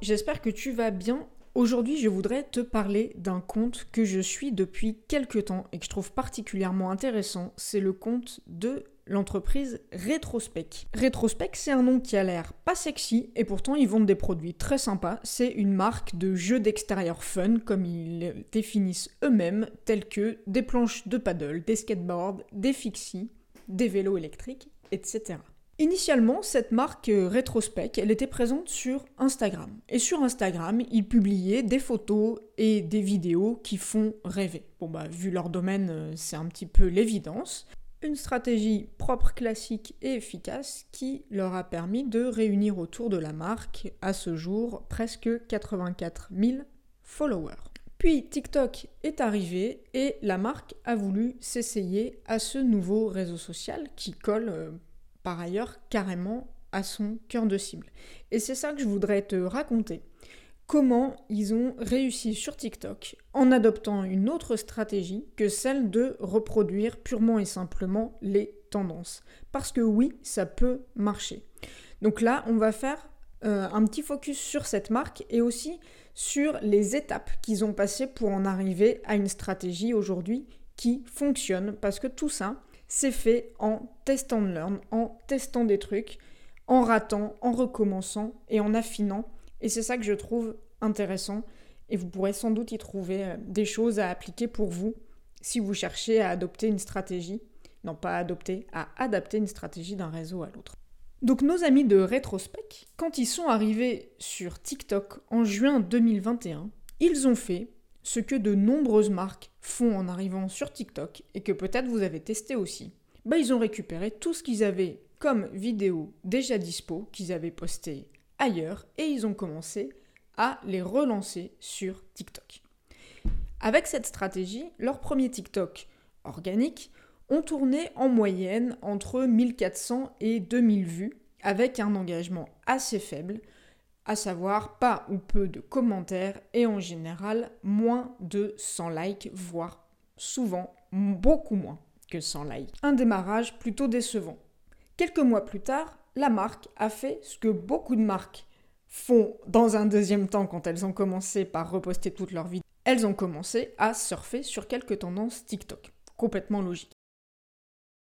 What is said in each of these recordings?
j'espère que tu vas bien. Aujourd'hui, je voudrais te parler d'un compte que je suis depuis quelques temps et que je trouve particulièrement intéressant. C'est le compte de l'entreprise Retrospec. Retrospec, c'est un nom qui a l'air pas sexy et pourtant ils vendent des produits très sympas. C'est une marque de jeux d'extérieur fun, comme ils définissent eux-mêmes, tels que des planches de paddle, des skateboards, des fixies, des vélos électriques, etc. Initialement, cette marque euh, Retrospec, elle était présente sur Instagram. Et sur Instagram, ils publiaient des photos et des vidéos qui font rêver. Bon bah, vu leur domaine, euh, c'est un petit peu l'évidence. Une stratégie propre, classique et efficace qui leur a permis de réunir autour de la marque, à ce jour, presque 84 000 followers. Puis TikTok est arrivé et la marque a voulu s'essayer à ce nouveau réseau social qui colle euh, par ailleurs carrément à son cœur de cible. Et c'est ça que je voudrais te raconter. Comment ils ont réussi sur TikTok en adoptant une autre stratégie que celle de reproduire purement et simplement les tendances. Parce que oui, ça peut marcher. Donc là, on va faire euh, un petit focus sur cette marque et aussi sur les étapes qu'ils ont passées pour en arriver à une stratégie aujourd'hui qui fonctionne. Parce que tout ça, c'est fait en testant de learn, en testant des trucs, en ratant, en recommençant et en affinant. Et c'est ça que je trouve intéressant. Et vous pourrez sans doute y trouver euh, des choses à appliquer pour vous si vous cherchez à adopter une stratégie. Non, pas adopter, à adapter une stratégie d'un réseau à l'autre. Donc nos amis de Retrospec, quand ils sont arrivés sur TikTok en juin 2021, ils ont fait ce que de nombreuses marques font en arrivant sur TikTok et que peut-être vous avez testé aussi. Bah, ils ont récupéré tout ce qu'ils avaient comme vidéos déjà dispo, qu'ils avaient posté ailleurs, et ils ont commencé à les relancer sur TikTok. Avec cette stratégie, leur premier TikTok organique ont tourné en moyenne entre 1400 et 2000 vues, avec un engagement assez faible, à savoir pas ou peu de commentaires et en général moins de 100 likes, voire souvent beaucoup moins que 100 likes. Un démarrage plutôt décevant. Quelques mois plus tard, la marque a fait ce que beaucoup de marques font dans un deuxième temps quand elles ont commencé par reposter toutes leurs vidéos. Elles ont commencé à surfer sur quelques tendances TikTok. Complètement logique.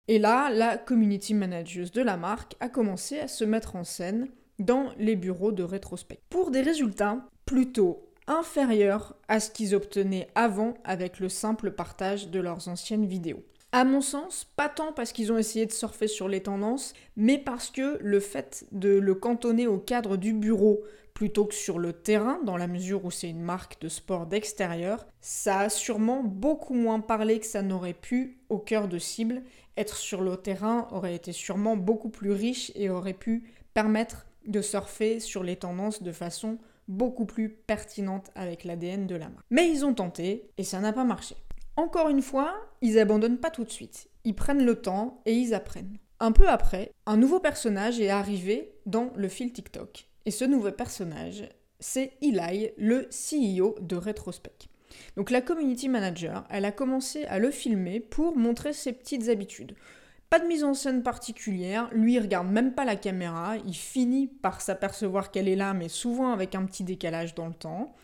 Et là, la community manager de la marque a commencé à se mettre en scène dans les bureaux de rétrospect. Pour des résultats plutôt inférieurs à ce qu'ils obtenaient avant avec le simple partage de leurs anciennes vidéos. À mon sens, pas tant parce qu'ils ont essayé de surfer sur les tendances, mais parce que le fait de le cantonner au cadre du bureau plutôt que sur le terrain, dans la mesure où c'est une marque de sport d'extérieur, ça a sûrement beaucoup moins parlé que ça n'aurait pu au cœur de cible. Être sur le terrain aurait été sûrement beaucoup plus riche et aurait pu permettre de surfer sur les tendances de façon beaucoup plus pertinente avec l'ADN de la marque. Mais ils ont tenté et ça n'a pas marché. Encore une fois, ils abandonnent pas tout de suite. Ils prennent le temps et ils apprennent. Un peu après, un nouveau personnage est arrivé dans le fil TikTok. Et ce nouveau personnage, c'est Eli, le CEO de Retrospec. Donc la community manager, elle a commencé à le filmer pour montrer ses petites habitudes. Pas de mise en scène particulière, lui il regarde même pas la caméra, il finit par s'apercevoir qu'elle est là, mais souvent avec un petit décalage dans le temps.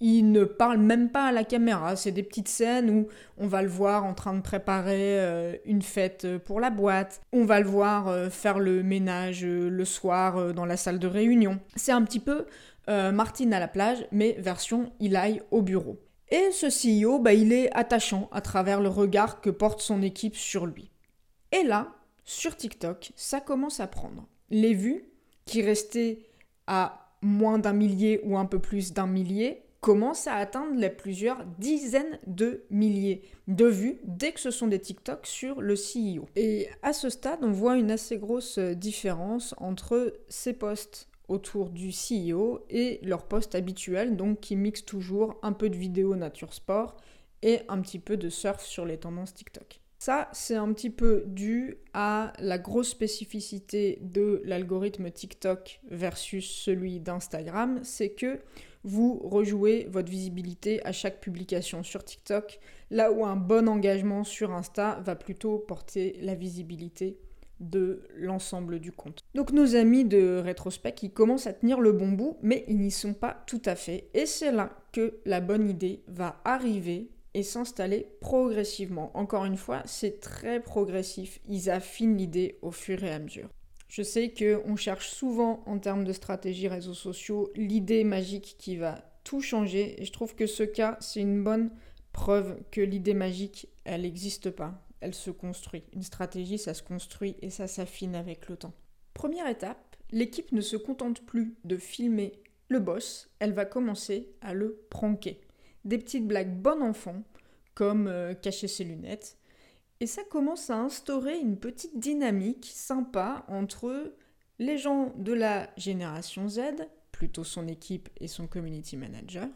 Il ne parle même pas à la caméra, c'est des petites scènes où on va le voir en train de préparer euh, une fête pour la boîte, on va le voir euh, faire le ménage euh, le soir dans la salle de réunion. C'est un petit peu Martine à la plage, mais version il aille au bureau. Et ce CEO, bah, il est attachant à travers le regard que porte son équipe sur lui. Et là, sur TikTok, ça commence à prendre. Les vues, qui restaient à moins d'un millier ou un peu plus d'un millier, commencent à atteindre les plusieurs dizaines de milliers de vues dès que ce sont des TikTok sur le CEO. Et à ce stade, on voit une assez grosse différence entre ces posts autour du CEO et leurs posts habituels, donc qui mixent toujours un peu de vidéo nature sport et un petit peu de surf sur les tendances TikTok. Ça, c'est un petit peu dû à la grosse spécificité de l'algorithme TikTok versus celui d'Instagram, c'est que vous rejouez votre visibilité à chaque publication sur TikTok, là où un bon engagement sur Insta va plutôt porter la visibilité de l'ensemble du compte. Donc nos amis de Rétrospect, ils commencent à tenir le bon bout, mais ils n'y sont pas tout à fait. Et c'est là que la bonne idée va arriver et s'installer progressivement. Encore une fois, c'est très progressif. Ils affinent l'idée au fur et à mesure. Je sais qu'on cherche souvent en termes de stratégie réseaux sociaux l'idée magique qui va tout changer et je trouve que ce cas, c'est une bonne preuve que l'idée magique, elle n'existe pas elle se construit. Une stratégie, ça se construit et ça s'affine avec le temps. Première étape, l'équipe ne se contente plus de filmer le boss, elle va commencer à le pranker. Des petites blagues bon enfant, comme euh, cacher ses lunettes. Et ça commence à instaurer une petite dynamique sympa entre les gens de la génération Z, plutôt son équipe et son community manager,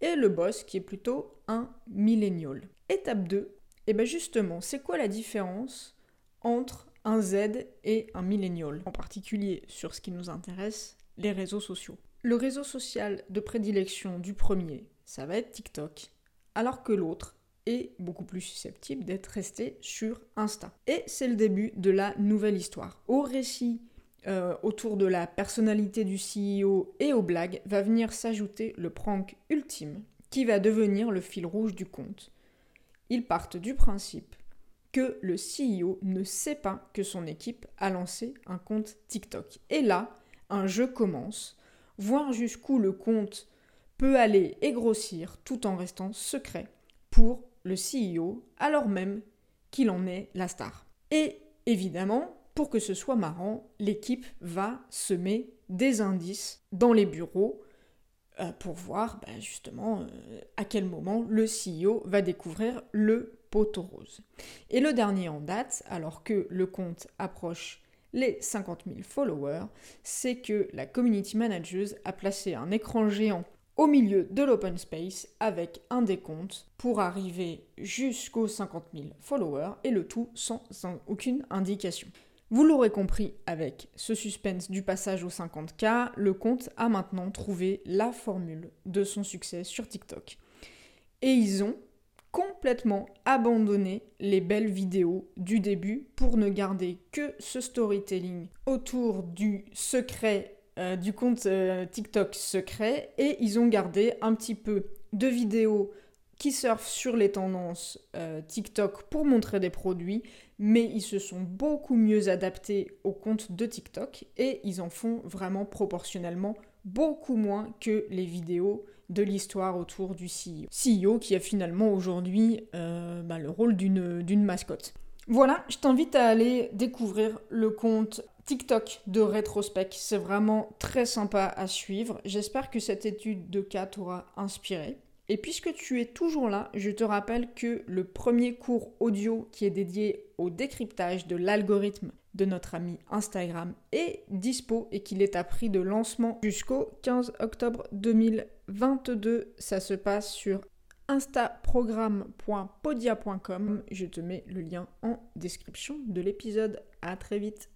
et le boss qui est plutôt un millennial. Étape 2, et bien justement, c'est quoi la différence entre un Z et un millennial, en particulier sur ce qui nous intéresse, les réseaux sociaux? Le réseau social de prédilection du premier, ça va être TikTok, alors que l'autre est beaucoup plus susceptible d'être resté sur Insta. Et c'est le début de la nouvelle histoire. Au récit euh, autour de la personnalité du CEO et aux blagues va venir s'ajouter le prank ultime, qui va devenir le fil rouge du compte ils partent du principe que le CEO ne sait pas que son équipe a lancé un compte TikTok. Et là, un jeu commence, voir jusqu'où le compte aller et grossir tout en restant secret pour le CEO, alors même qu'il en est la star. Et évidemment, pour que ce soit marrant, l'équipe va semer des indices dans les bureaux euh, pour voir bah, justement euh, à quel moment le CEO va découvrir le poteau rose. Et le dernier en date, alors que le compte approche les 50 000 followers, c'est que la community manager a placé un écran géant au milieu de l'open space avec un décompte pour arriver jusqu'aux 50 000 followers et le tout sans aucune indication. Vous l'aurez compris avec ce suspense du passage aux 50K, le compte a maintenant trouvé la formule de son succès sur TikTok. Et ils ont complètement abandonné les belles vidéos du début pour ne garder que ce storytelling autour du secret euh, du compte euh, TikTok secret et ils ont gardé un petit peu de vidéos qui surfent sur les tendances euh, TikTok pour montrer des produits, mais ils se sont beaucoup mieux adaptés au compte de TikTok et ils en font vraiment proportionnellement beaucoup moins que les vidéos de l'histoire autour du CEO. CEO qui a finalement aujourd'hui bah, le rôle d'une mascotte. Voilà, je t'invite à aller découvrir le compte TikTok de Rétrospect. C'est vraiment très sympa à suivre. J'espère que cette étude de cas t'aura inspiré. Et puisque tu es toujours là, je te rappelle que le premier cours audio qui est dédié au décryptage de l'algorithme de notre ami Instagram est dispo et qu'il est à prix de lancement jusqu'au 15 octobre 2022. Ça se passe sur instaprogramme.podia.com. Je te mets le lien en description de l'épisode. À très vite.